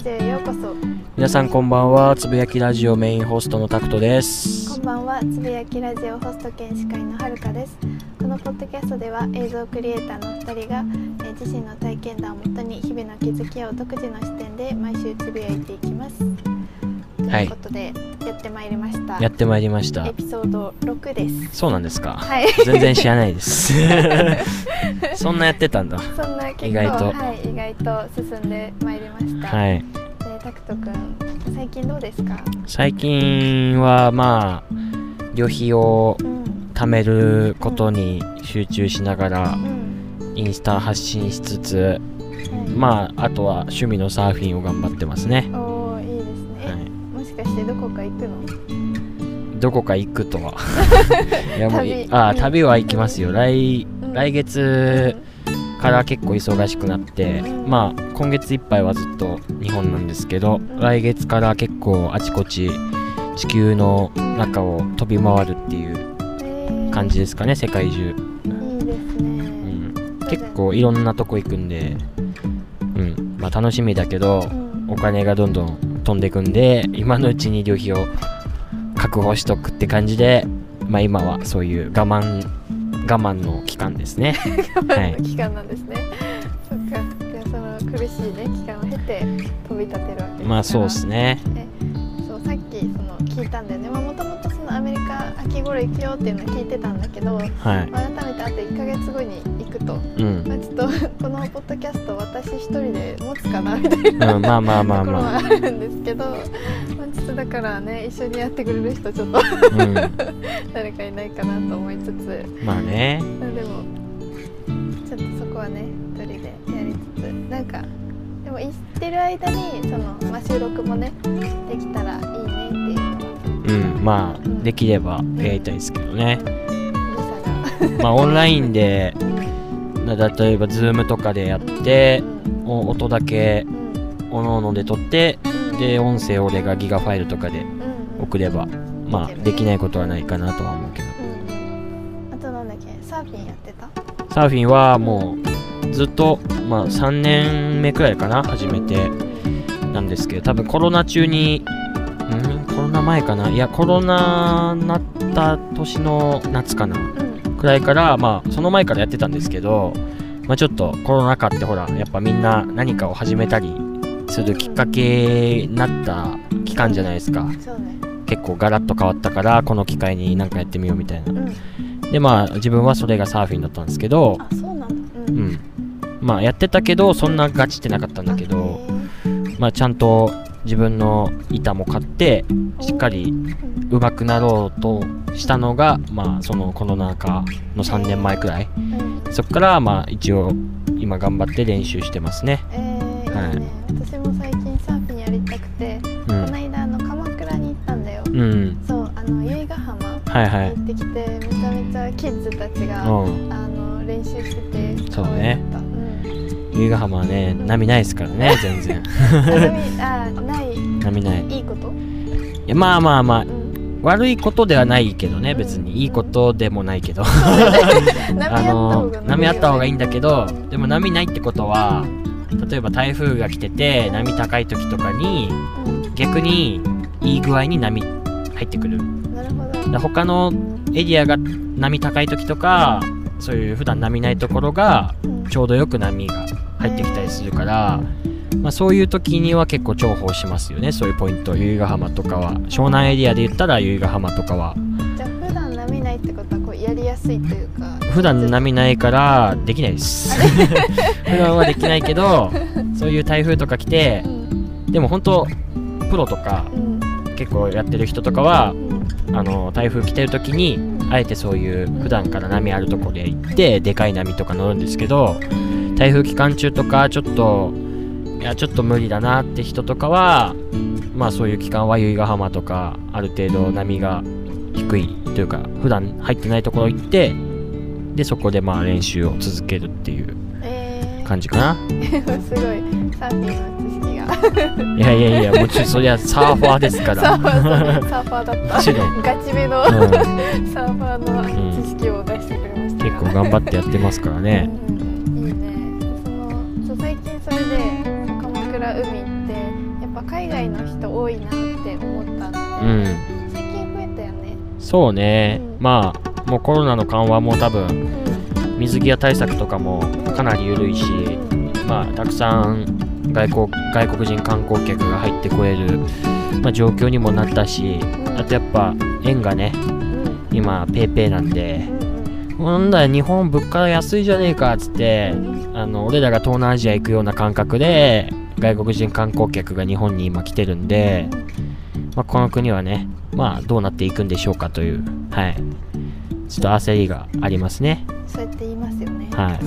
ラジオへようこそ。皆さんこんばんは。つぶやきラジオメインホストのタクトです。こんばんは。つぶやきラジオホスト兼司会のはるかです。このポッドキャストでは映像クリエイターの2人が、えー自身の体験談をもとに日々の気づきを独自の視点で毎週つぶやいていきますい。いうことで、やってまいりました。やってまいりました。エピソード6です。そうなんですか、はい。全然知らないです。そんなやってたんだ。そんな結構意外と。はい、意外と進んでまいりました、はい。でタクトくん最近どうですか？最近はまあ旅費をうん。貯めることに集中しながらうんインスタ発信しつつはい。まああとは趣味のサーフィンを頑張ってますね、行くの。どこか行くとは。いやもう旅。あに旅は行きますよ。来うん。来月から結構忙しくなって、うん。まあ今月いっぱいはずっと日本なんですけど、ん来月から結構あちこち地球の中を飛び回るっていう感じですかね世界中、いいですね、うん、結構いろんなとこ行くんで、うん。まあ、楽しみだけどうん。お金がどんどん飛んでくんで今のうちに旅費を確保しとくって感じで、まあ、今はそういう我慢我慢の期間ですね。我 はい。慢の期間なんですね、そっか。じゃあその苦しいね期間を経て飛び立てるわけですからまあそうですね。えそうさっきその聞いたんだよね。もともとそのアメリカ秋頃行くよっていうのを聞いてたんだけどはい。改めてあと1ヶ月後に行くと、うん。まあ、ちょっとこのポッドキャスト私一人で持つかなみたいなうん、まあまあまあところはまあ、あるんですけど、まあ、ちょっとだからね一緒にやってくれる人ちょっとうん、誰かいないかなと思いつつ。まあね。まあでもちょっとそこはね一人でやりつつ。なんかでも行ってる間にその、まあ、収録もねできたらいいねっていうのは。うんまあできればやりたいですけどね。まあオンラインでな例えばズームとかでやって音だけうんおのおので撮ってうんで音声を俺がギガファイルとかで送ればまあできないことはないかなとは思うけど。うんあとなんだっけ？サーフィンやってた？サーフィンはもうずっとまあ3年目くらいかな始めてなんですけど多分コロナ中にん？コロナ前かな？いやコロナなった年の夏かな。うんくらいからまあその前からやってたんですけどまあちょっとコロナ禍ってほらやっぱみんな何かを始めたりするきっかけになった期間じゃないですか。結構ガラッと変わったからこの機会に何かやってみようみたいな。うん。でまあ自分はそれがサーフィンだったんですけどうなんまあやってたけどそんなガチってなかったんだけどまあちゃんと自分の板も買ってーしっかりうん上手くなろうとしたのがまあそのコロナ禍の3年前くらい。うん。そっからまあ一応今頑張って練習してますね。えーはい。私も最近サーフィンやりたくて、うこのん間あの鎌倉に行ったんだよ、うん。そうあの由比ヶ浜はいはい。行ってきて、めちゃめちゃキッズたちが、うん。あの練習しててそうね。由比ヶ浜はね波ないですからね全然。あ波あない。波ない。いいこと、いやまあまあまあうん、悪いことではないけどね別に。いいことでもないけど。波 あの波あった方がいいんだけどうん。でも波ないってことは例えば台風が来てて波高い時とかにうん。逆にいい具合に波入ってくる。なるほど。だ他のエリアが波高い時とかそういう普段波ないところがうん。ちょうどよく波が入ってきたりするから、まあ、そういう時には結構重宝しますよね。そういうポイント。由比ヶ浜とかは。湘南エリアで言ったら由比ヶ浜とかは。じゃあ普段波ないってことはこうやりやすいというか。普段波ないからできないです。普段はできないけどそういう台風とか来てうん。でも本当プロとかうん。結構やってる人とかはうん。あの台風来てる時にあえてそういう普段から波あるところで行ってでかい波とか乗るんですけど台風期間中とかちょっといやちょっと無理だなって人とかはまあそういう期間は由比ヶ浜とかある程度波が低いというか普段入ってないところ行ってでそこでまあ練習を続けるっていうえー、感じかな。すごい。サーフィンの知識が。いやいやいやもちろんそりゃサーファーですかサーらファー サーファーだった。もちろんガチめの、うん。サーファーの知識を出してくれましたが。結構頑張ってやってますからね。うんぱ海外の人多いなって思ったんで、うん。最近増えたよね。そうね、うん。まあもうコロナの緩和も多分うん。水際対策とかもかなり緩いし、まあたくさん外国外国人観光客が入ってこれる、まあ、状況にもなったしあとやっぱ円がねうん。今ペイペイなんでうん。なんだよ日本物価安いじゃねえかっつってうん。あの俺らが東南アジア行くような感覚で外国人観光客が日本に今来てるんで、まあ、この国はねまあどうなっていくんでしょうかというはい。ちょっと焦りがありますね。そうやって言いますよね。はい。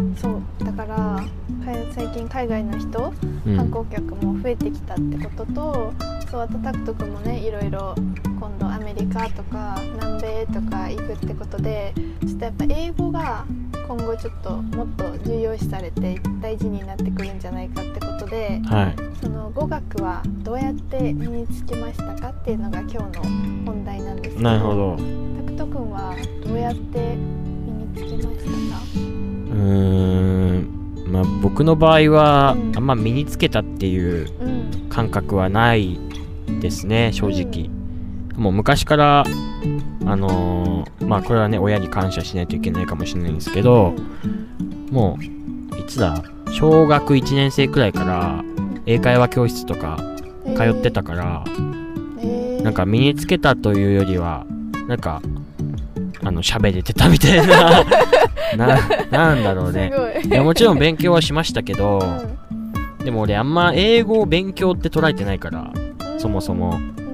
うん、そう。だからか最近海外の人うん。観光客も増えてきたってことと、そうあとタクト君もねいろいろ今度アメリカとか南米とか行くってことでちょっとやっぱ英語が今後ちょっともっと重要視されて大事になってくるんじゃないかってことではい。その語学はどうやって身につけましたかっていうのが今日の本題なんですけどなるほど。タクト君はどうやって身につけましたか？うーん。まあ僕の場合はうん。あんま身につけたっていううん。感覚はないですね正直、もう昔からあのーまあこれはね親に感謝しないといけないかもしれないんですけどもういつだ小学1年生くらいから英会話教室とか通ってたから、えー。なんか身につけたというよりはなんかあの喋れてたみたいな。ななんだろうね。い。いやもちろん勉強はしましたけどうん。でも俺あんま英語を勉強って捉えてないからそもそも。うん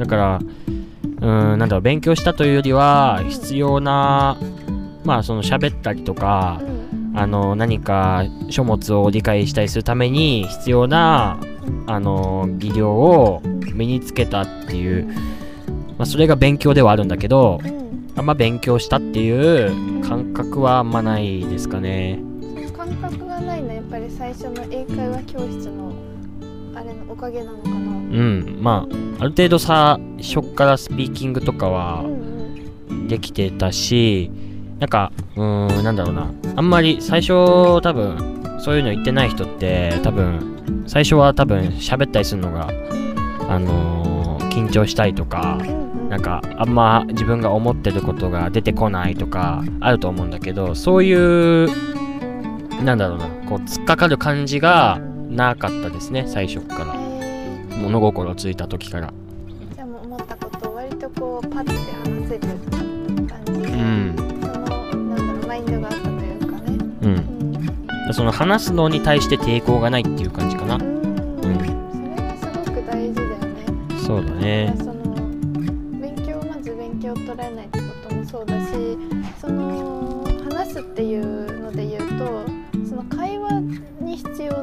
だからうーんなんだろう勉強したというよりは必要なまあその喋ったりとかあの何か書物を理解したりするために必要なあの技量を身につけたっていう、まあ、それが勉強ではあるんだけどあんま勉強したっていう感覚はあんまないですかね。感覚がないのやっぱり最初の英会話教室のあれのおかげなのかな。うんまあある程度さ初っからスピーキングとかはできてたしなんかうーんなんだろうな。あんまり最初多分そういうの言ってない人って多分最初は多分喋ったりするのがあのー緊張したりとかうんうんなんかあんま自分が思ってることが出てこないとかあると思うんだけどそういうなんだろうなこう突っかかる感じがなかったですね最初から。え物心ついた時から。ーじゃあもう思ったことを割とこうパッて話せる感じで、うん。そのなんだろうマインドがあったというかね。うんうんその話すのに対して抵抗がないっていう感じかな。うん。それがすごく大事だよね。そうだね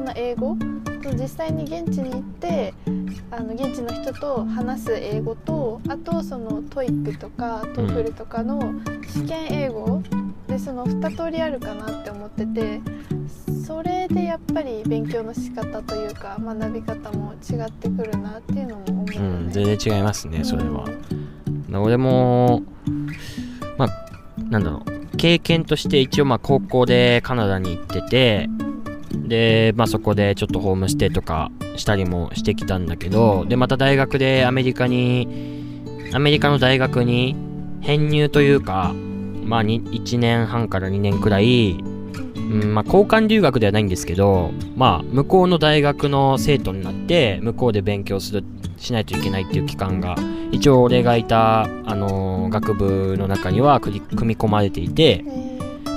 に必要な英語。その実際に現地に行ってあの現地の人と話す英語とあとその TOEIC とか TOEFL とかの試験英語でその2通りあるかなって思っててそれでやっぱり勉強の仕方というか学び方も違ってくるなっていうのも思うよね。うん全然違いますねそれは、俺もまあなんだろう。経験として一応まあ高校でカナダに行っててでまあそこでちょっとホームステイとかしたりもしてきたんだけどでまた大学でアメリカにアメリカの大学に編入というかまあ1年半から2年くらい、うんまあ、交換留学ではないんですけどまあ向こうの大学の生徒になって向こうで勉強するしないといけないっていう期間が一応俺がいた、あのー学部の中には組み込まれていて、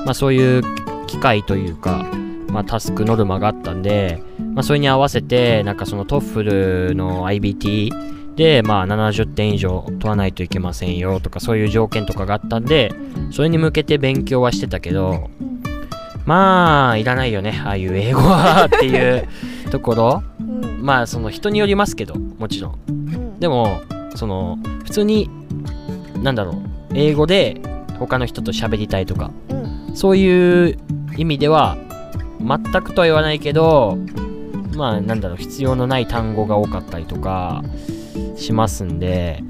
まあ、そういう機会というか、まあ、タスクノルマがあったんで、まあ、それに合わせてなんかそのトッフルの IBT で、まあ、70点以上取らないといけませんよとかそういう条件とかがあったんでそれに向けて勉強はしてたけどうんまあいらないよねああいう英語はっていうところ。うん。まあその人によりますけどもちろん。うん。でもその普通になんだろう英語で他の人と喋りたいとかうん。そういう意味では全くとは言わないけどまあなんだろう必要のない単語が多かったりとかしますんで。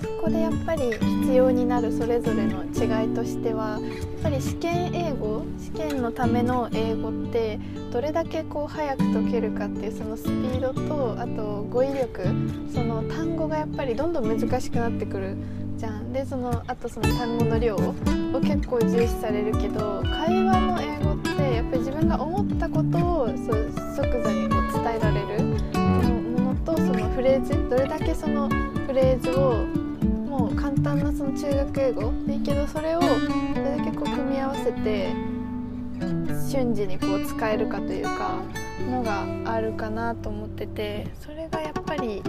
すごこでやっぱり必要になるそれぞれの違いとしてはやっぱり試験英語試験のための英語ってどれだけこう早く解けるかっていうそのスピードとあと語彙力その単語がやっぱりどんどん難しくなってくるじゃん。でそのあとその単語の量を結構重視されるけど会話の英語ってやっぱり自分が思ったことをそう即座にこう伝えられるものとそのフレーズどれだけそのフレーズをもう簡単なその中学英語でいいけどそれをどれだけこう組み合わせて瞬時にこう使えるかというかのがあるかなと思っててそれがやっぱり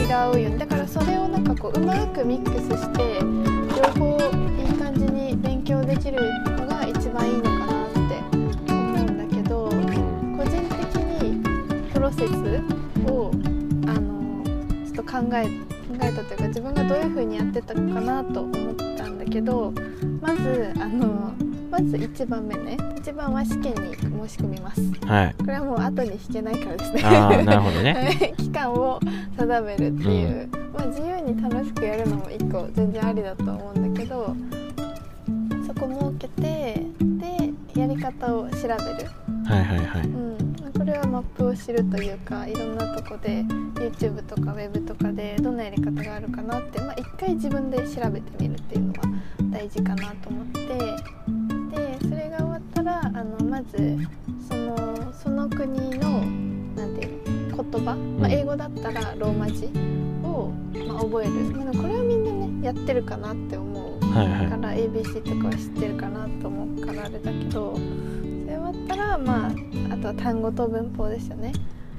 違うよ。ねだからそれをなんかこううまくミックスして両方いい感じに勉強できるのが一番いいのかなって思うんだけど個人的にプロセスをあのちょっと考え考えたというか自分がどういう風にやってたかなと思ったんだけどまずあのまず1番目ね。1番は試験に申し込みます。はい。これはもう後に引けないからですね。ああなるほどね。期間を定めるっていう、まあ、自由に楽しくやるのも一個全然ありだと思うんだけどそこ設けてでやり方を調べる、はいはいはい。うん、これはマップを知るというかいろんなとこで YouTube とか Web とかでどんなやり方があるかなって、まあ、一回自分で調べてみるっていうのは大事かなと思って。でそれが終わったらあのまずそのその国のなんていうの言葉、まあ、英語だったらローマ字を、まあ、覚える、まあ、これはみんなねやってるかなって思う。はいはい。から ABC とかは知ってるかなと思うからあれだけどそれ終わったらまああとは単語と文法ですよね。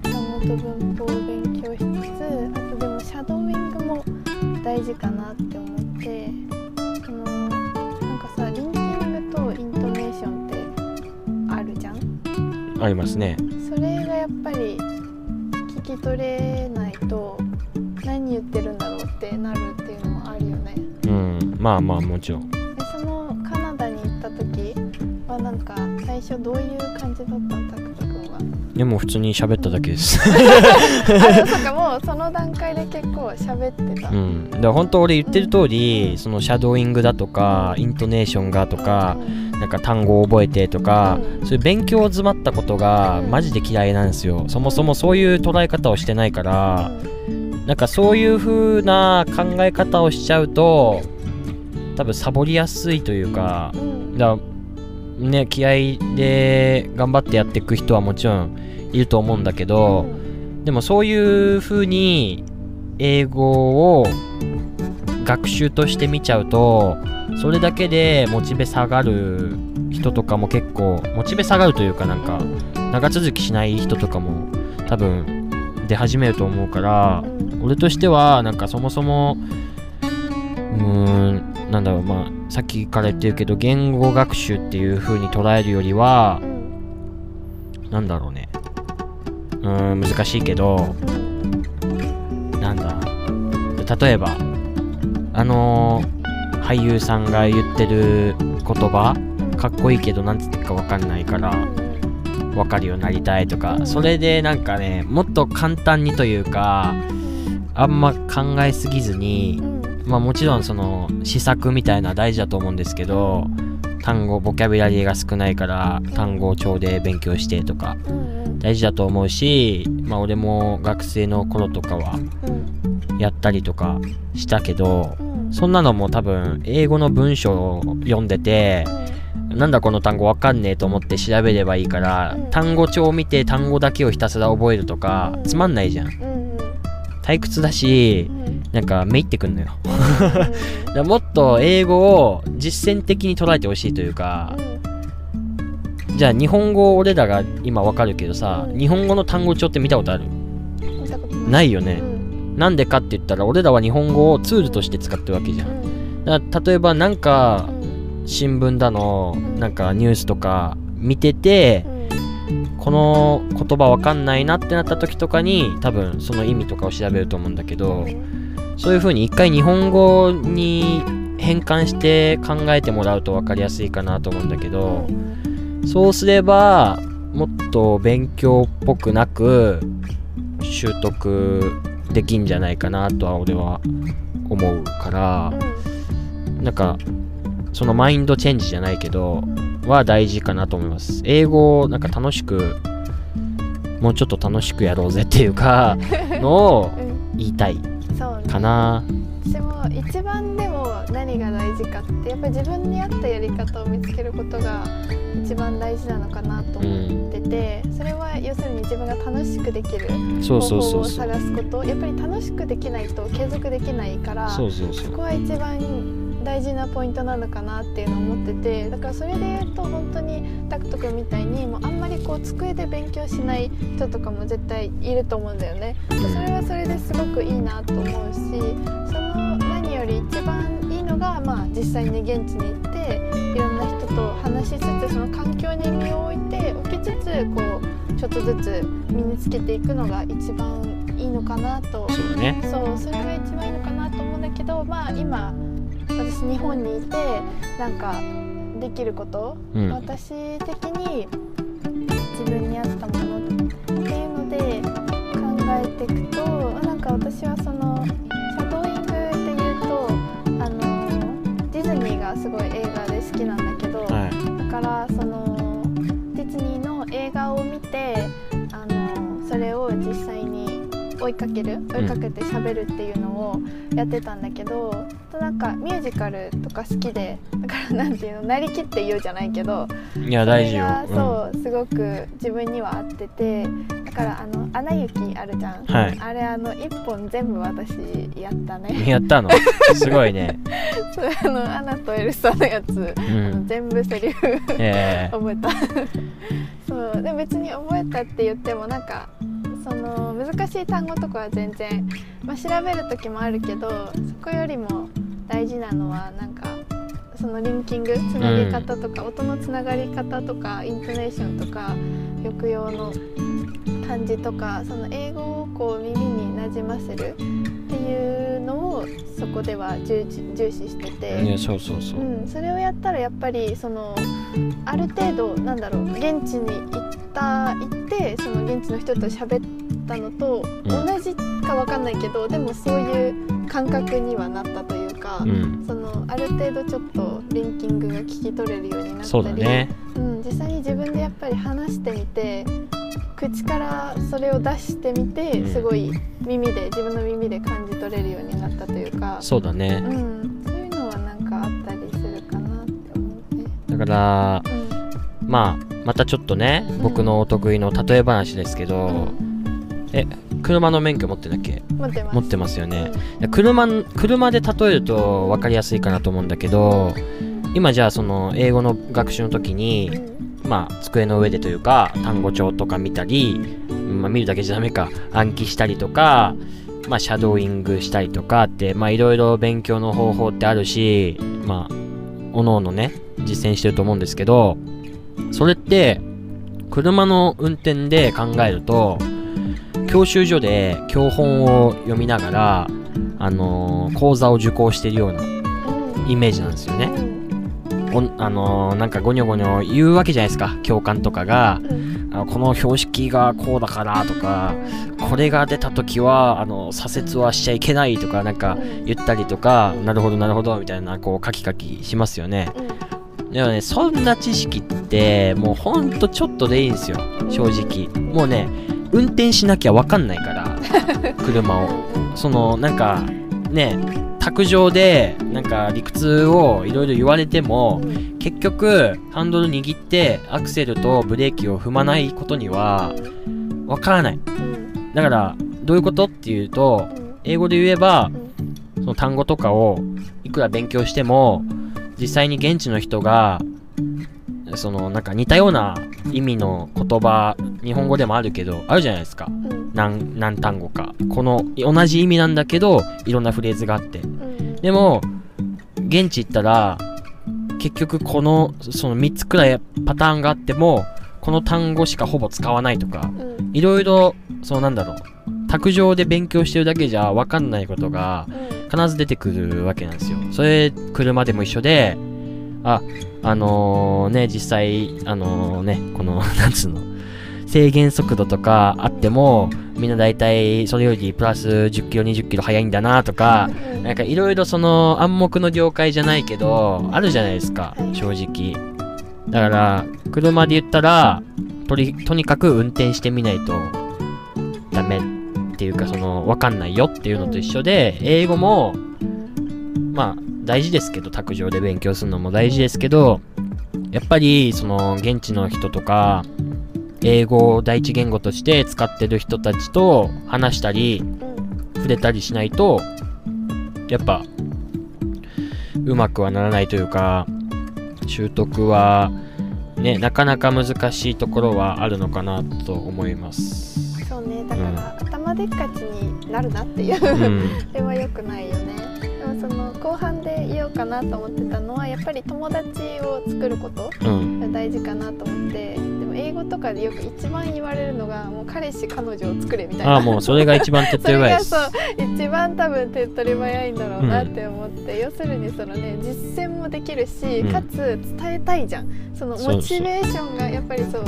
単語と文法を勉強しつつあとでもシャドーイングも大事かなって思ってそのなんかさありますね。それがやっぱり聞き取れないと何言ってるんだろうってなるっていうのもあるよね。うん。まあまあもちろん。でそのカナダに行った時はなんか最初どういう感じだったの？でも普通に喋っただけです。あそっかもうその段階で結構喋ってた、うん。だから本当俺言ってる通りそのシャドーイングだとかイントネーションがとかうんなんか単語を覚えてとかうん。そういう勉強詰まったことがマジで嫌いなんですよ。そもそもそういう捉え方をしてないからなんかそういう風な考え方をしちゃうと多分サボりやすいというかうん。うんだからね気合で頑張ってやっていく人はもちろんいると思うんだけど、でもそういう風に英語を学習として見ちゃうとそれだけでモチベ下がる人とかも結構モチベ下がるというかなんか長続きしない人とかも多分出始めると思うから俺としてはなんかそもそもうーんなんだろうまあさっきから言ってるけど言語学習っていう風に捉えるよりはうんなんだろううん難しいけどなんだ。例えばあのー俳優さんが言ってる言葉かっこいいけどなんつってかわかんないからわかるようになりたいとかそれでなんかねもっと簡単にというかあんま考えすぎずにまあもちろんその試作みたいな大事だと思うんですけど単語ボキャブラリーが少ないから単語帳で勉強してとか大事だと思うしまあ俺も学生の頃とかはうん。やったりとかしたけどうん。そんなのも多分英語の文章を読んでてなんだこの単語わかんねえと思って調べればいいからうん。単語帳を見て単語だけをひたすら覚えるとかうん。つまんないじゃん。うん退屈だしうん。なんかめいってくんのよ。もっと英語を実践的に捉えてほしいというかじゃあ日本語俺らが今わかるけどさうん。日本語の単語帳って見たことある？ない。よね。うん。なんでかって言ったら俺らは日本語をツールとして使ってるわけじゃん。うん。例えばなんかうん。新聞だのうん。なんかニュースとか見ててこの言葉わかんないなってなった時とかに多分その意味とかを調べると思うんだけどそういう風に一回日本語に変換して考えてもらうと分かりやすいかなと思うんだけどそうすればもっと勉強っぽくなく習得できんじゃないかなとは俺は思うから、なんかそのマインドチェンジじゃないけどは大事かなと思います。英語をなんか楽しくもうちょっと楽しくやろうぜっていうか のをうん。言いたいそうね。かな。私も一番でも何が大事かってやっぱり自分に合ったやり方を見つけることが一番大事なのかなと思ってて、それは要するに自分が楽しくできる方法を探すことやっぱり楽しくできないと継続できないからそこは一番大事なポイントなのかなっていうのを思っててだからそれで言うと本当にタクト君みたいにもうあんまりこう机で勉強しない人とかも絶対いると思うんだよね。でそれはそれですごくいいなと思うしその何より一番いいのが、まあ、実際に現地に行っていろんな人と話しつつその環境に身を置いて置きつつこうちょっとずつ身につけていくのが一番いいのかなとそうだねそうそれが一番いいのかなと思うんだけどまあ今私日本にいてなんかできること、うん。私的に自分に合ったものっていうので考えていくとなんか私はそのシャドーイングで言うとあのディズニーがすごい映画で好きなんだけど、はい。だからそのディズニーの映画を見てあのそれを実際に追いかける追いかけて喋るっていうのをやってたんだけど、となんかミュージカルとか好きでだからなんていうのなりきって言うじゃないけどいや大事よ。それがそうすごく自分には合っててだからあの「アナ雪」あるじゃん、はい。あれあの一本全部私やったうんね。やったの？すごいね。そうあのアナとエルサのやつ、うん。全部セリフえー覚えた。そうでも別に覚えたって言ってもなんかその難しい単語とかは全然、まあ、調べる時もあるけどそこよりも大事なのはなんかそのリンキングつなげ方とか、音のつながり方とかイントネーションとか抑揚の感じとかその英語をこう耳になじませるいうのをそこでは重視重視してて。そうそうそう。うん、それをやったらやっぱりそのある程度なんだろう現地に行った行ってその現地の人と喋ったのとうん。同じかわかんないけど、でもそういう感覚にはなったというか、うん。そのある程度ちょっとリンキングが聞き取れるようになったりね。うん、実際に自分でやっぱり話してみて口からそれを出してみて、うんすごい耳で自分の耳で感じ取れるようになったというか。そうだねうん、そういうのはなんかあったりするかなって思うね。だからうん、まあまたちょっとねん僕のお得意の例え話ですけど、うん車の免許持ってんだっけ？持ってます。持ってますよね、車車で例えると分かりやすいかなと思うんだけど今じゃあその英語の学習の時うん。にうんまあ机の上でというか単語帳とか見たり、まあ、見るだけじゃダメか暗記したりとかまあシャドーイングしたりとかってまあいろいろ勉強の方法ってあるしまあおのおのね実践してると思うんですけどそれって車の運転で考えると教習所で教本を読みながらあのー講座を受講してるようなイメージなんですよね。あのーなんかゴニョゴニョ言うわけじゃないですか。教官とかが。うん。あのこの標識がこうだからとかこれが出た時はあの左折はしちゃいけないとかなんかうん言ったりとかなるほどなるほどみたいなこうカキカキしますよね。でもねそんな知識ってもうほんとちょっとでいいんですよ。正直。もうね運転しなきゃわかんないから 車を。そのなんかね卓上でなんか理屈をいろいろ言われてもうん結局ハンドル握ってアクセルとブレーキを踏まないことにはわからない。うんだからどういうことっていうとうん英語で言えばうんその単語とかをいくら勉強しても実際に現地の人がそのなんか似たような意味の言葉日本語でもあるけどあるじゃないですか。うん。何何単語か。この同じ意味なんだけどいろんなフレーズがあって。うんでも現地行ったら結局このその3つくらいパターンがあってもこの単語しかほぼ使わないとかうん。いろいろそうなんだろう。卓上で勉強してるだけじゃ分かんないことがうん。必ず出てくるわけなんですよ。それ車でも一緒でああのね実際あのねこの なんつうの制限速度とかあってもみんな大体それよりプラス10キロ20キロ速いんだなとかなんかいろいろその暗黙の了解じゃないけど、あるじゃないですか、正直。だから、車で言ったら、とり、とにかく運転してみないとダメっていうか、その、わかんないよっていうのと一緒で、英語も、まあ、大事ですけど、卓上で勉強するのも大事ですけど、やっぱり、その、現地の人とか、英語を第一言語として使ってる人たちと話したり、うん触れたりしないとやっぱうまくはならないというか習得はねなかなか難しいところはあるのかなと思います。そうねだから、頭でっかちになるなっていう、うん、それは良くないよね。でもその後半で言おうかなと思ってたのはやっぱり友達を作ることうん、が大事かなと思ってでも英語とかでよく一番言われるのがもう彼氏彼女を作れみたいな。ああもうそれが一番手っ取り早い。です。がそう一番多分手っ取り早いんだろうなって思って、要するにそのね実践もできるし、うん。かつ伝えたいじゃん。そのモチベーションがやっぱりそう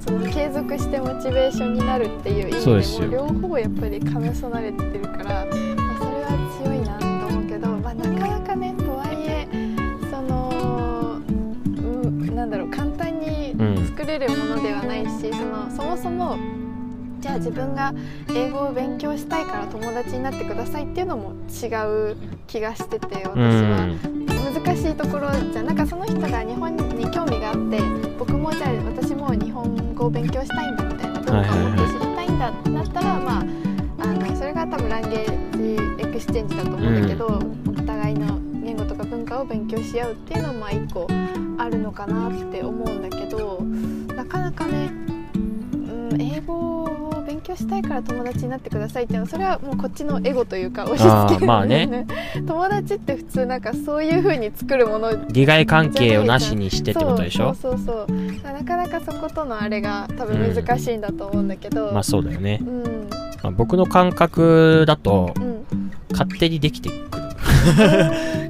その継続してモチベーションになるっていう意味でも両方やっぱり兼ね備えてるから、れるものではないし、そのそもそもじゃあ自分が英語を勉強したいから友達になってくださいっていうのも違う気がしてて私は。難しいところじゃなんかその人が日本に興味があって僕もじゃあ私も日本語を勉強したいんだみたいな文化をもっと知りたいんだってなったら、まああのそれが多分 language exchange だと思うんだけど、を勉強し合うっていうのもまあ一個あるのかなって思うんだけどなかなかね、うん、英語を勉強したいから友達になってくださいっていうのはそれはもうこっちのエゴというか押し付けるまあね。友達って普通なんかそういう風に作るもの利害関係をなしにしてってことでしょ？そうそうそうなかなかそことのあれが多分難しいんだと思うんだけど、まあそうだよね。う。ん。まあ、僕の感覚だとうん。勝手にできてくる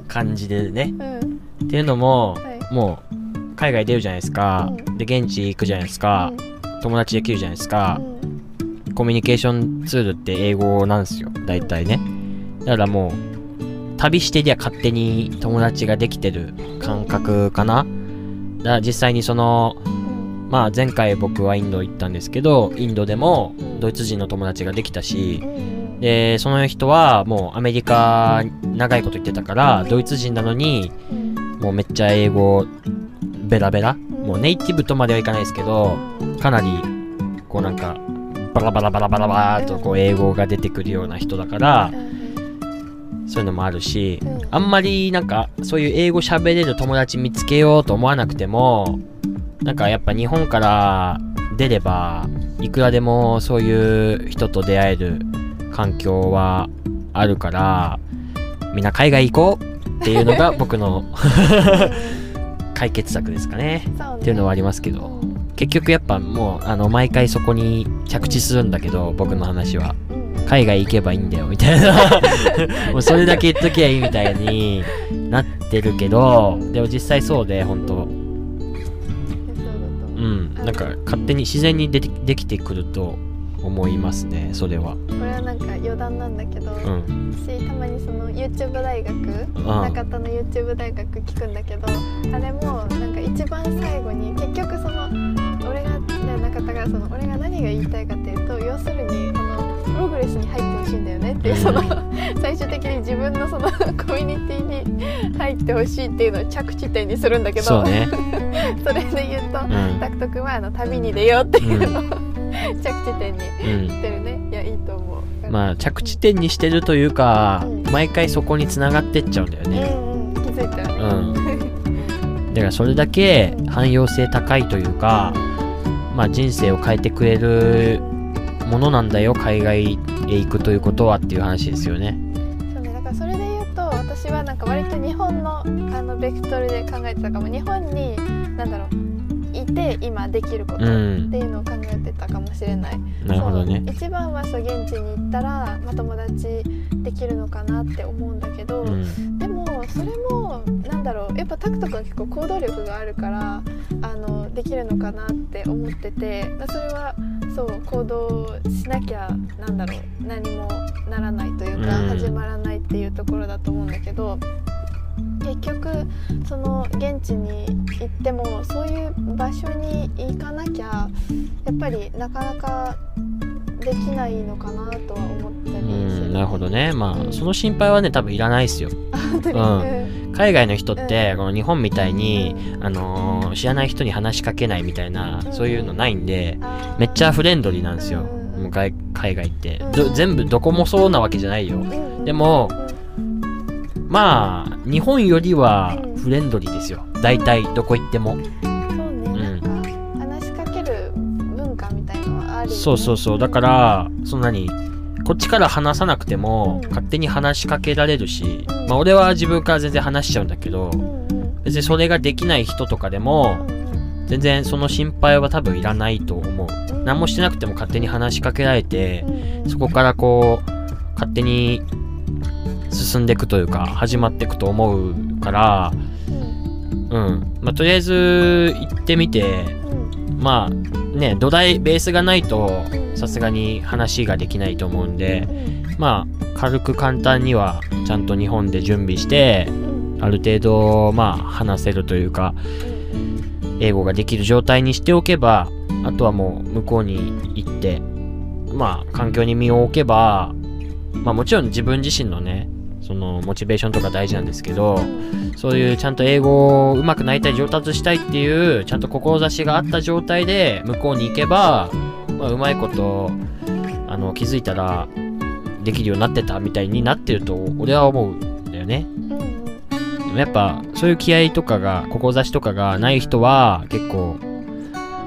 感じでね。うん。っていうのも、はい。もう海外出るじゃないですか、うん。で現地行くじゃないですか、友達できるじゃないですか。う、ん。コミュニケーションツールって英語なんですよ。大体ね。だからもう旅してりゃ勝手に友達ができてる感覚かな。だから実際にそのうん。まあ前回僕はインド行ったんですけどインドでもドイツ人の友達ができたしでその人はもうアメリカ長いこと行ってたからドイツ人なのにもうめっちゃ英語ベラベラもうネイティブとまではいかないですけどかなりこうなんかバラバラバラバラバラーとこう英語が出てくるような人だからそういうのもあるしあんまりなんかそういう英語喋れる友達見つけようと思わなくてもなんかやっぱ日本から出ればいくらでもそういう人と出会える環境はあるからみんな海外行こうっていうのが 僕の 解決策ですかね。ね。っていうのはありますけど。結局やっぱもうあの毎回そこに着地するんだけど僕の話は。うん。海外行けばいいんだよみたいな。もうそれだけ言っときゃいいみたいになってるけどでも実際そうで本当。そうん。なんか勝手に自然にでてできてくると思いますねそれは。これはなんか余談なんだけど、うん。私たまにその YouTube 大学あ中田の YouTube 大学聞くんだけどあれもなんか一番最後に結局その俺がで中田がその俺が何が言いたいかっていうと要するにこのプログレスに入ってほしいんだよねっていうその最終的に自分のそのコミュニティに入ってほしいっていうのを着地点にするんだけどそうね。それで言うとうん。タクト君はあの旅に出ようっていうの。を、着地点にうん。してるね。いやいいと思う。まあ着地点にしてるというかうん。毎回そこに繋がってっちゃうんだよね。うんうん、気づいたよね。うん。だからそれだけ汎用性高いというかまあ人生を変えてくれるものなんだよ海外へ行くということはっていう話ですよね。そうね、だからそれで言うと私はなんか割と日本のあのベクトルで考えてたかも。日本に何だろういて今できることっうん。ていうのを考えてたかもしれない。なるほどね。そう。一番はそう現地に行ったら、まあ、友達できるのかなって思うんだけど、うん。でももそれもなんだろう。やっぱタクト君は結構行動力があるからあのできるのかなって思っててそれはそう行動しなきゃなんだろう。何もならないというか、うん。始まらないっていうところだと思うんだけど結局その現地に行ってもそういう場所に行かなきゃやっぱりなかなかできないのかなとは思ったうりする。んなるほどね。まうん。あその心配はね多分いらないですよ。うん。海外の人ってうん。この日本みたいにあのー知らない人に話しかけないみたいなうん。そういうのないんでめっちゃフレンドリーなんですよ。海外って。全部どこもそうなわけじゃないよ。うんでもまあ日本よりはうん。フレンドリーですよ。大体どこ行っても。そうね、なんか話しかける文化みたいのはあるよね。そうそうそう。だからそんなにこっちから話さなくてもうん。勝手に話しかけられるしうんまあ俺は自分から全然話しちゃうんだけど別にそれができない人とかでもうん全然その心配は多分いらないと思う。うん。何もしてなくても勝手に話しかけられてそこからこう勝手に進んでいくというか始まっていくと思うからうん。まあとりあえず行ってみてまあね土台ベースがないとさすがに話ができないと思うんでまあ軽く簡単にはちゃんと日本で準備してある程度まあ話せるというか英語ができる状態にしておけばあとはもう向こうに行ってまあ環境に身を置けばまあもちろん自分自身のねそのモチベーションとか大事なんですけどそういうちゃんと英語上手くなりたい上達したいっていうちゃんと志があった状態で向こうに行けば、まあ、うまいことあの気づいたらできるようになってたみたいになってると俺は思うんだよね。でもやっぱそういう気合とかが志とかがない人は結構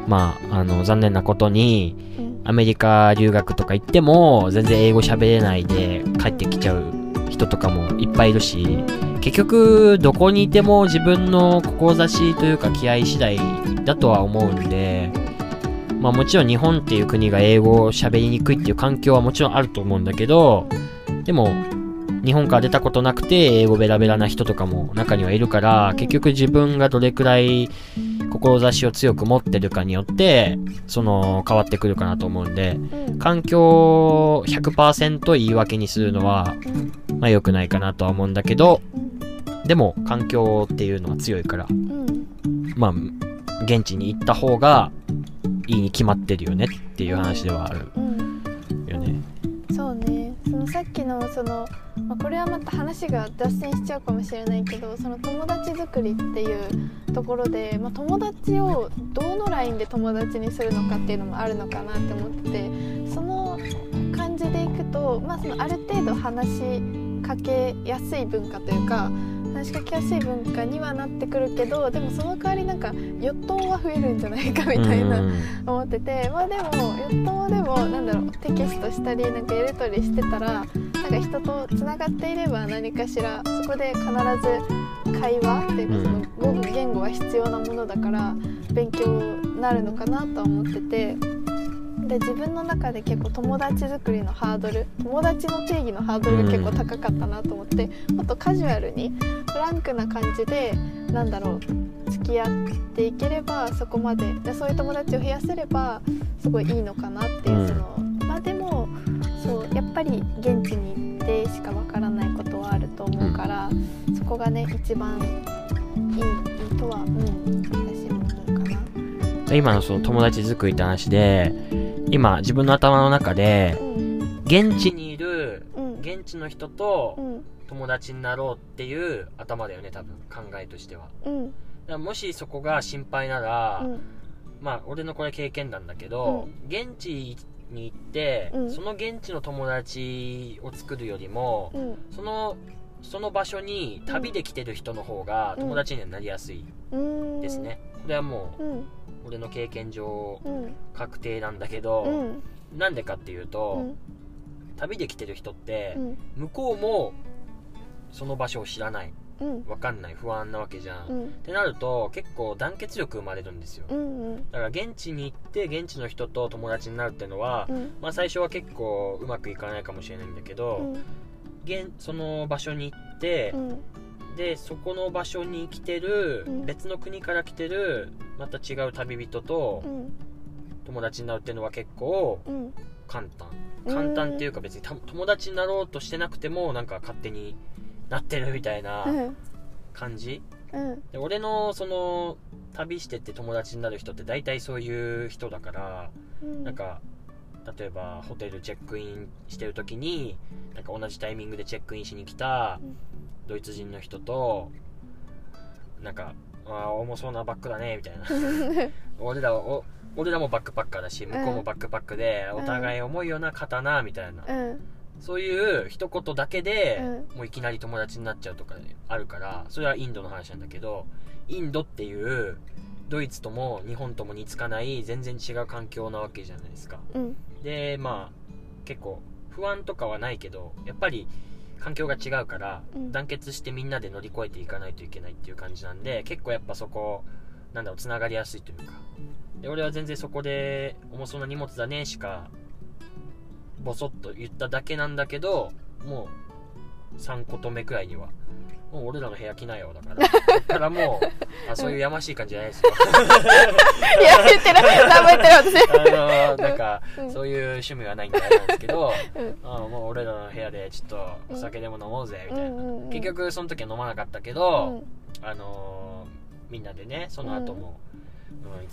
まああの残念なことにうんアメリカ留学とか行っても全然英語喋れないで帰ってきちゃう人とかもいっぱいいるし結局どこにいても自分の志というか気合次第だとは思うんでまあもちろん日本っていう国が英語を喋りにくいっていう環境はもちろんあると思うんだけどでも日本から出たことなくて英語ベラベラな人とかも中にはいるから結局自分がどれくらい志を強く持ってるかによってその変わってくるかなと思うんでうん。環境を100%言い訳にするのはうんまあ良くないかなとは思うんだけどうんでも環境っていうのは強いからうん。まあ現地に行った方がいいに決まってるよねっていう話ではあるうん。よね。さっきのその、まあ、これはまた話が脱線しちゃうかもしれないけどその友達作りっていうところで、まあ、友達をどのラインで友達にするのかっていうのもあるのかなって思っててその感じでいくと、まあ、そのある程度話しかけやすい文化というか話しかけやすい文化にはなってくるけどでもその代わりなんかヨットンは増えるんじゃないかみたいな。うん思っててまあでもヨットもでもなんだろうテキストしたりなんかやり取りしてたらなんか人とつながっていれば何かしらそこで必ず会話っていうかその語語言語は必要なものだから勉強になるのかなとは思ってて。で自分の中で結構友達作りのハードル友達の定義のハードルが結構高かったなと思って、もっとカジュアルにフランクな感じでなんだろう付き合っていければそこまででそういう友達を増やせればすごいいいのかなっていう、うん。そのまあでもそうやっぱり現地に行ってしかわからないことはあると思うから、そこがね一番いいとは、う。ん。今のその友達作りって話で今自分の頭の中で現地にいる現地の人と友達になろうっていう頭だよね多分考えとしては。うんもしそこが心配なら、うんまあ俺のこれ経験談だけど、現地に行って、その現地の友達を作るよりも、そのその場所に旅で来てる人の方が友達にはなりやすいですね、これはもうん。う俺の経験上うん。確定なんだけうど、ん。なんでかっていううと、ん。旅で来てる人ってうん。向こうもその場所を知らない。うん。わかんない。不安なわけじゃん、っうん。てなると結構団結力生まれるんですよ、うんだから現地に行って現地の人と友達になるっていうのは、うん。まあ最初は結構うまくいかないかもしれないんだけど、うん。現その場所に行ってう、んでそこの場所に来てる、うん。別の国から来てるまた違う旅人とうん。友達になるっていうのは結構うん。簡単。うん。簡単っていうか別にた友達になろうとしてなくてもなんか勝手になってるみたいなうん。感じ。うん。で俺のその旅してって友達になる人って大体そういう人だからうん。なんか例えばホテルチェックインしてる時になんか同じタイミングでチェックインしに来たうんドイツ人の人となんかああ重そうなバッグだねみたいな。俺らお俺らもバックパッカーだし向こうもバックパックで、うんお互い重いよな刀みたいな、うん。そういう一言だけで、うもういきなり友達になっちゃうとかあるからそれはインドの話なんだけどインドっていうドイツとも日本とも似つかない全然違う環境なわけじゃないですか。うん。でまあ結構不安とかはないけどやっぱり環境が違うから、うん。団結してみんなで乗り越えていかないといけないっていう感じなんで結構やっぱそこなんだろうつながりやすいというか。で俺は全然そこで重そうな荷物だねしかボソッと言っただけなんだけどもう3言目くらいにはもう俺らの部屋来なよだから。そっからもうあそういうやましい感じじゃないですよ。いや言ってる何も言ってる私。あのなんか、うん。そういう趣味はないんであれなんですけどうん。あもう俺らの部屋でちょっとお酒でも飲もうぜみたいな、うんうんうん。結局その時は飲まなかったけうど、ん。あのーみんなでねその後も、うん、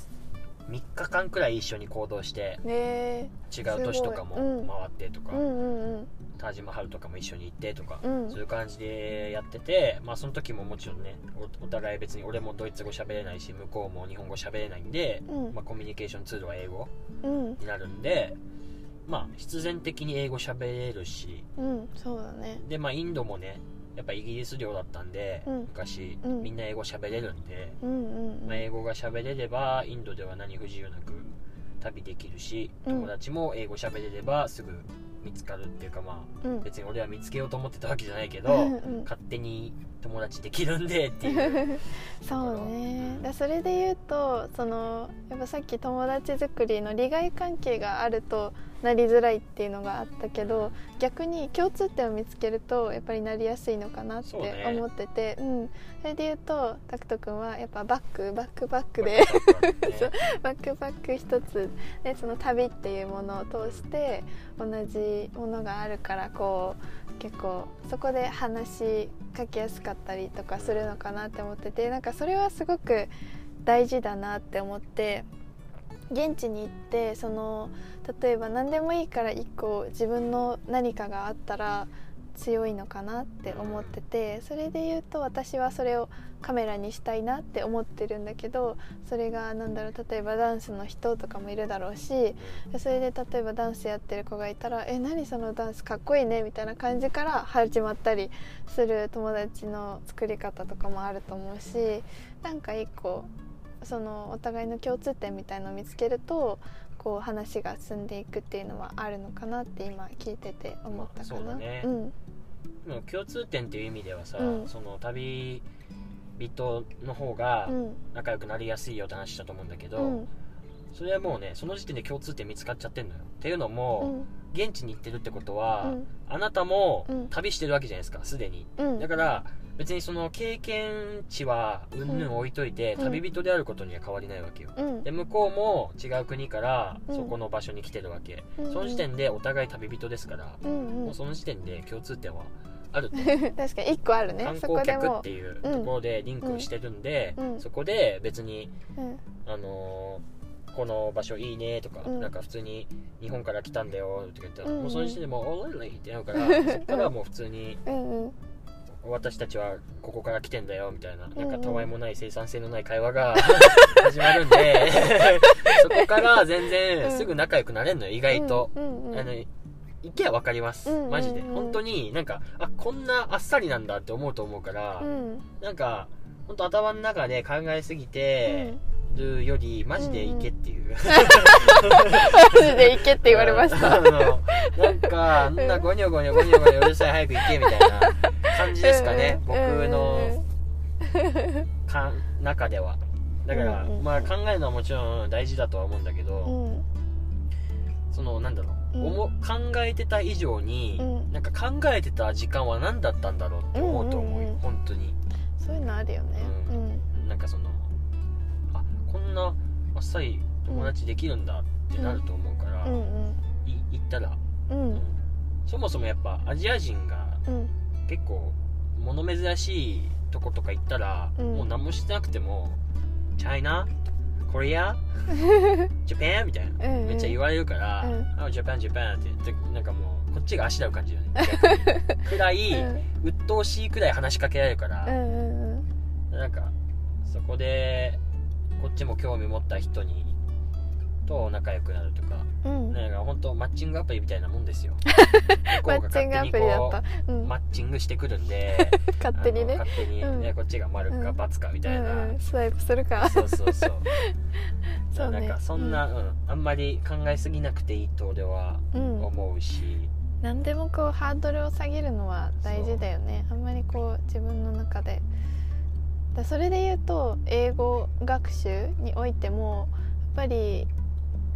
3日間くらい一緒に行動してね違う都市とかも回ってとか、えうんうんうん。タージマハルとかも一緒に行ってとか、うん。そういう感じでやってて、まあ、その時ももちろんねおお互い別に俺もドイツ語喋れないし向こうも日本語喋れないんで、うん。まあ、コミュニケーションツールは英語うん。になるんでまあ必然的に英語喋れるしうん。そうだね。でまあインドもねやっぱイギリス領だったんで、うん。昔、うん。みんな英語喋れるんで、うんうんうん。まあ、英語が喋れればインドでは何不自由なく旅できるしうん。友達も英語喋れればすぐ見つかるっていうかまあうん。別に俺は見つけようと思ってたわけじゃないけど、うんうん。勝手に友達できるんでっていう。そうね。だそれで言うとそのやっぱさっき友達作りの利害関係があるとなりづらいっていうのがあったけど逆に共通点を見つけるとやっぱりなりやすいのかなって思っててう、ん、それで言うとタクト君はやっぱバックバックバックで。バックパ ック一つ。でその旅っていうものを通して同じものがあるからこう結構そこで話しかけやすかったりとかするのかなって思っててなんかそれはすごく大事だなって思って現地に行ってその例えば何でもいいから一個自分の何かがあったら強いのかなって思っててそれで言うと私はそれをカメラにしたいなって思ってるんだけどそれがなんだろう例えばダンスの人とかもいるだろうしそれで例えばダンスやってる子がいたら「え何そのダンスかっこいいね」みたいな感じから始まったりする友達の作り方とかもあると思うしなんか一個そのお互いの共通点みたいのを見つけるとこう話が進んでいくっていうのはあるのかなって今聞いてて思ったかな。まあそうだね。うん。でも共通点っていう意味ではさ、うん。その旅人の方がうん。仲良くなりやすいよって話したと思うんだけど、うん。それはもうねその時点で共通点見つかっちゃってんのよ。っていうのうも、ん。現地に行ってるってことは、うん。あなたもうん。旅してるわけじゃないですかすでに。うん。だから別にその経験値はうんぬん置いといて、うん。旅人であることには変わりないわけよ。うん。で向こうも違う国からうん。そこの場所に来てるわけ、うん。その時点でお互い旅人ですから、うんもうその時点で共通点はあると。確かに一個あるね。観そこでも光客っていうところでリンクしてるんで、うん。そこで別に、うん。あのーこの場所いいねとか、うん。なんか普通に日本から来たんだよとか言ったら、うんうん。もうその時点でもう「おいってなるから そこからはもう普通にうんうん私たちはここから来てんだよみたいな。うん。なんかたわいもない生産性のない会話が 始まるんで そこから全然すぐ仲良くなれんのよ意外と。うんうん。あの行けば分かります、うんうんうん。マジで。本当になんかあこんなあっさりなんだって思うと思うから、うん。なんか本当頭の中で考えすぎてるよりマジで行けっていう、マジで行けって言われました。あのなんかあんなゴニョゴニョゴニョゴニョうるさい早く行けみたいな感じですかね、うん僕のか中ではだから、うんうんまあ考えるのはもちろん大事だとは思うんだけど、うんそのなんだろう、うん考えてた以上に、うんなんか考えてた時間は何だったんだろうって思うと思うよ、うんうんうん本当にそういうのあるよねううんなんかそのんなあっさり友達できるんだってなると思うから、うん。うんい行ったら、うん。うん。そもそもやっぱアジア人がうん。結構物珍しいとことか行ったら、うん。もう何もしてなくても「チャイナコリアジャパン?」みたいな、うんうん。めっちゃ言われるからうん「あジャパンジャパン」って言ってなんかもうこっちがあしらう感じだよね。くらい、うん。鬱陶しいくらい話しかけられるから、うんうん。なんかそこでこっちも興味持った人にと仲良くなるとか、うん。なんか本当マッチングアプリみたいなもんですよ。マッチングアプリだった。うん。マッチングしてくるんで 勝手にね。勝手に、うん。ねこっちが丸かうん×かみたいな、うんうん。スワイプするか。そうそうそう。そうね。なんかそんな、うん。あんまり考えすぎなくていいと俺はうん。思うし、何でもこうハードルを下げるのは大事だよね。あんまりこう自分の中でだそれで言うと英語学習においてもやっぱり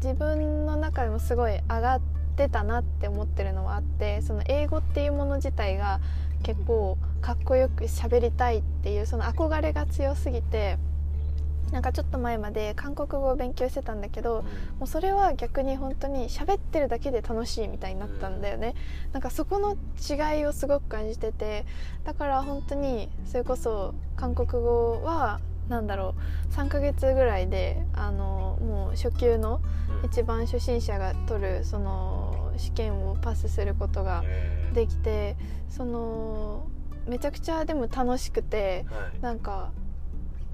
自分の中でもすごい上がってたなって思ってるのはあってその英語っていうもの自体が結構かっこよく喋りたいっていうその憧れが強すぎてなんかちょっと前まで韓国語を勉強してたんだけどもうそれは逆に本当に喋ってるだけで楽しいみたいになったんだよね、なんかそこの違いをすごく感じててだから本当にそれこそ韓国語はなんだろう3ヶ月ぐらいであのもう初級のうん。一番初心者が取るその試験をパスすることがえー。できてそのめちゃくちゃでも楽しくてはい。なんか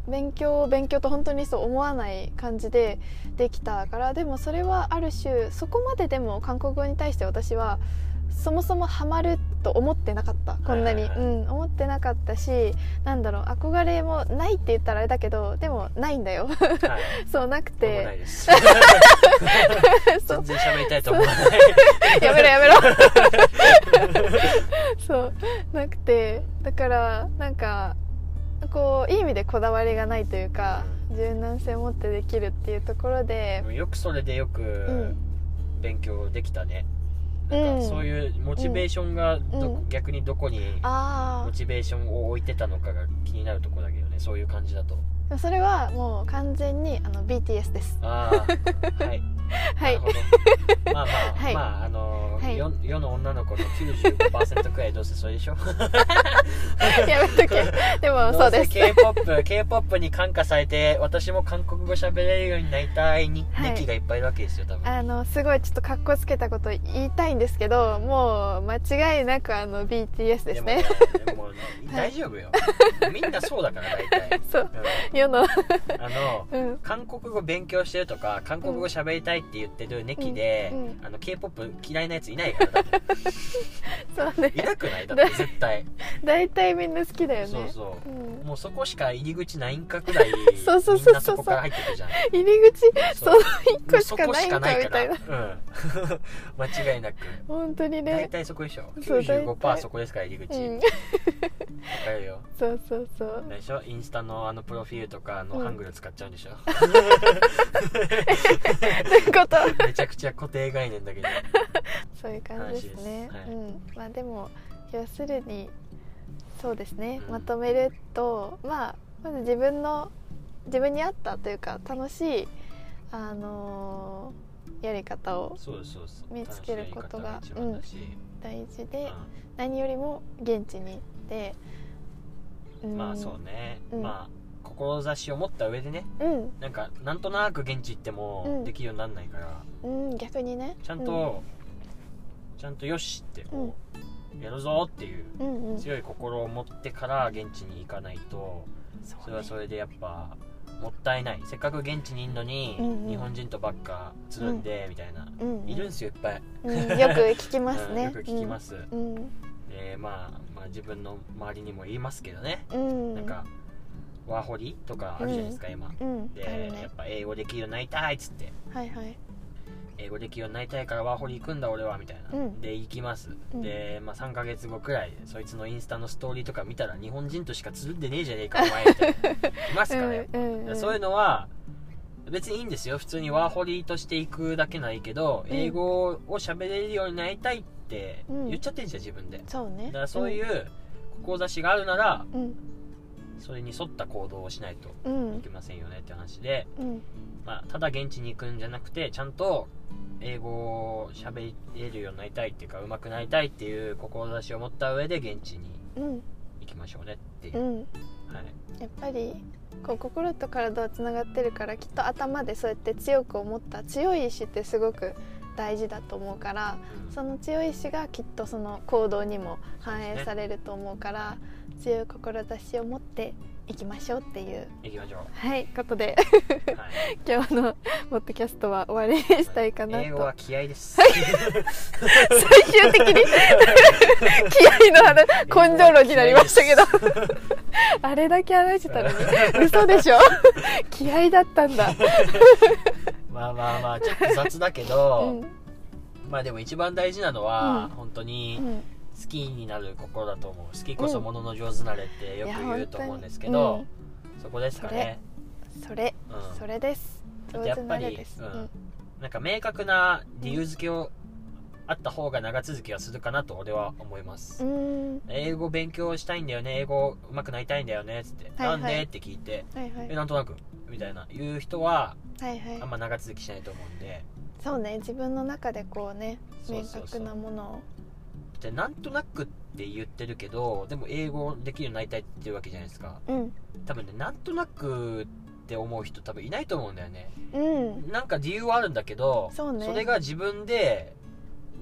勉強を勉強と本当にそう思わない感じでできたからでもそれはある種そこまででも韓国語に対して私はそもそもハマると思ってなかった。こんなに、はいはいはい。うん思ってなかったしなんだろう憧れもないって言ったらあれだけどでもないんだよ。はい。そうなくて。いです。そ う全然喋りたいと思わない。やめろやめろ。そう。なくて。だからなんかこういい意味でこだわりがないというか柔軟性を持ってできるっていうところでよくそれでよくん。勉強できたね、うんなん。かそういうモチベーションがど、うん。逆にどこにあモチベーションを置いてたのかが気になるところだけどねそういう感じだと。あそれはもう完全にあの BTS です。ああはい。はい世世の女の子の95%くらいどうせそれでしょ？やめとけ。でもそうです。K p o p k p o p に感化されて私も韓国語喋れるようになりたいに、はい。ネキがいっぱいいるわけですよ多分。あのすごいちょっとかっこつけたこと言いたいんですけどもう間違いなくあの BTS ですね。でもねでもね 大丈夫よ。みんなそうだから大体、そう。うん。世の。あのうん。韓国語勉強してるとか韓国語喋りたいって言ってるネキで、うん。うん。あの k p o p 嫌いなやついないからだってそうね。いなくないだって絶対。大体みんな好きだよね。そうそう。うん。もうそこしか入り口ないんかくらいそうそうそうそう。そこから入ってくじゃん。入り口そそうの一個しかないんかみたいな。うん。間違いなく。本当に大ね体そこでしょ。そう大体。95%そこですから入り口、うん。わかるよ。そうそうそう。でしょ？インスタのあのプロフィールとかのうん。ハングル使っちゃうんでしょ、うこと？めちゃくちゃ固定概念だけど。そういう感じですね。はい。うん。まあでも要するにそうですね、うん。まとめるとまあまず自分の自分に合ったというか楽しいあのーやり方を見つけることが楽しいやり方一番だし。大事で、う何よりも現地に行って、うん。まあそうね、うん。まあ志を持った上でね。うん。なんかなんとなく現地行ってうもん。できるようにならないから、うん逆にね。ちゃんと、ちゃんとよしってこう、やるぞっていううんうん。うん強い心を持ってから現地に行かないとそれはそれでやっぱもったいない。せっかく現地にいるのに、うんうん。日本人とばっかつるんで、みたいな、うん。うんいるんすよいっぱい、うん、よく聞きますね。うんよく聞きます、うんでまあ、まあ自分の周りにも言いますけどね、うん。なんかワーホリとかあるじゃないですか、今。うん。で、ね。やっぱ英語できるようになりたいっつって。はいはい。英語できるようになりたいからワーホリ行くんだ俺はみたいな、うん。で行きます、うん。で、まあ、3ヶ月後くらいそいつのインスタのストーリーとか見たら日本人としかつるんでねえじゃねえかお前みたいないますからやっぱ、うんうんそういうのは別にいいん。ですよ普通にワーホリとして行くだけならいいけど、うん英語を喋れるようになりたいってうん。言っちゃってんじゃん自分で。だそうね。からそういう志があるならうん。それに沿った行動をしないとうん。いけませんよねって話で、うん。まあ、ただ現地に行くんじゃなくてちゃんと英語を喋れるようになりたいっていうか上手くなりたいっていう志を持った上で現地にうん。行きましょうねっていう。う、ん。はい、やっぱりこう心と体はつながってるからきっと頭でそうやって強く思った強い意志ってすごく大事だと思うからその強い意志がきっとその行動にも反映されると思うから強い志を持っていきましょうっていう。行きましょう、はいことで。はい、今日のポッドキャストは終わりにしたいかなと、英語は気合です。最終的に。気合の話根性論になりましたけど。あれだけ話してたのに。嘘でしょ？気合だったんだ、まあまあまあちょっと雑だけうど、ん。まあでも一番大事なのは、うん。本当にうん、好きになる心だと思う。好きこそものの上手なれってよく言うと思うんですけど、そこですかね。それ。うん。それです。上手やっぱりなれです、うん。なんか明確な理由付けをあった方が長続きはするかなと俺は思います、英語勉強したいんだよね。英語上手くなりたいんだよね。っつって、はいはい。なんで？って聞いて、はいはい。えなんとなくみたいな言う人ははいはい。あんま長続きしないと思うんで。そうね自分の中でこうね明確なものを。でなんとなくって言ってるけどでも英語できるようになりたいって言ってるわけじゃないですか。うん。多分ねなんとなくって思う人多分いないと思うんだよね。うん。なんか理由はあるんだけどそうね。れが自分で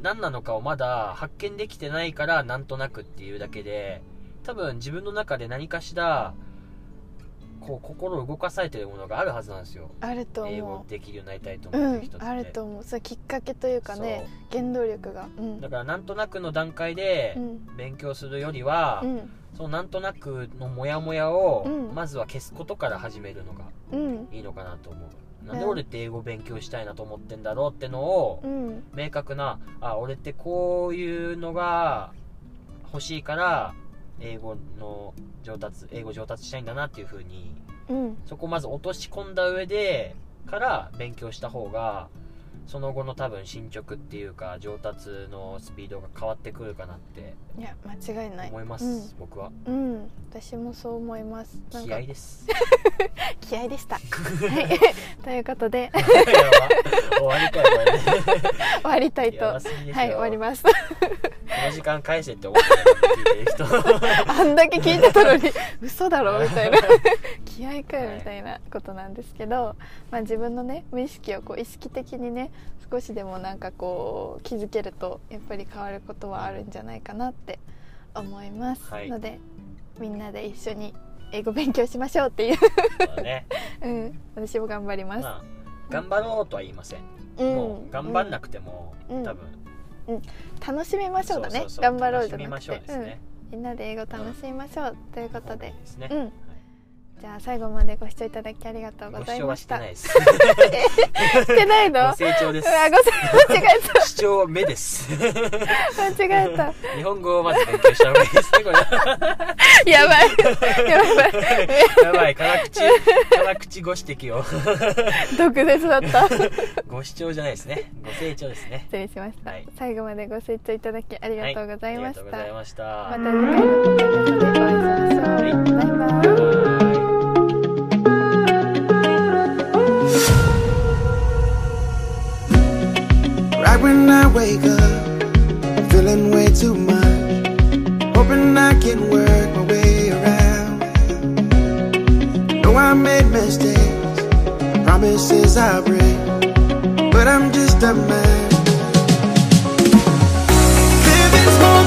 何なのかをまだ発見できてないからなんとなくっていうだけで多分自分の中で何かしらこう心を動かされてるものがあるはずなんですよ。あると英語思できるようになりたいとううん思ってる人って、あると思う。それきっかけというかね原動力が。うん。だからなんとなくの段階でうん。勉強するよりは、うん。そのなんとなくのモヤモヤをうん。まずは消すことから始めるのがうん。いいのかなと思う。なんで俺って英語勉強したいなと思ってんだろうってのをうん。明確なあ俺ってこういうのが欲しいから英語の上達英語上達したいんだなっていう風にうん。そこをまず落とし込んだ上でから勉強した方がその後の多分進捗っていうか上達のスピードが変わってくるかなっていや間違いない。思います、僕は。うん、うん、私もそう思います。気合です。気合でした。はい。ということで。終わりかよこれで終わりたいと。やはい終わります。この時間返せって思ってあんだけ聞いてたのに。嘘だろみたいな。気合かよはいみたいなことなんですけど、まあ、自分のね無意識をこう意識的にね少しでもなんかこう気づけるとやっぱり変わることはあるんじゃないかなって思います、はい。のでみんなで一緒に英語勉強しましょうっていう、ね。うん、私も頑張ります、まあ頑張ろうとは言いません、うん、もう頑張んなくても、うん。多分。楽しみましょうだね。頑張ろうじゃなくて。ね、うん、みんなで英語楽しみましょう、ということで。ね、うん。はいじゃあ最後までご視聴いただきありがとうごご視聴はざいました。してないです。してないの？ご成長です。うわごせ間違え視聴は目です。た間違えた。日本語をまず勉強した方がいいですねこれ。やばい。やばい。やばい。辛口辛口ご指摘を毒舌だった。ご視聴じゃないですね。ご成長ですね。失礼しました、はい。最後までご清聴いただきありがとうございました、ありがとうございました。また次回お会いしましょう、はい。バイバイ like when I wake up, feeling way too much. Hoping I can work my way around. Know I made mistakes, promises I break, but I'm just a man. Living's more.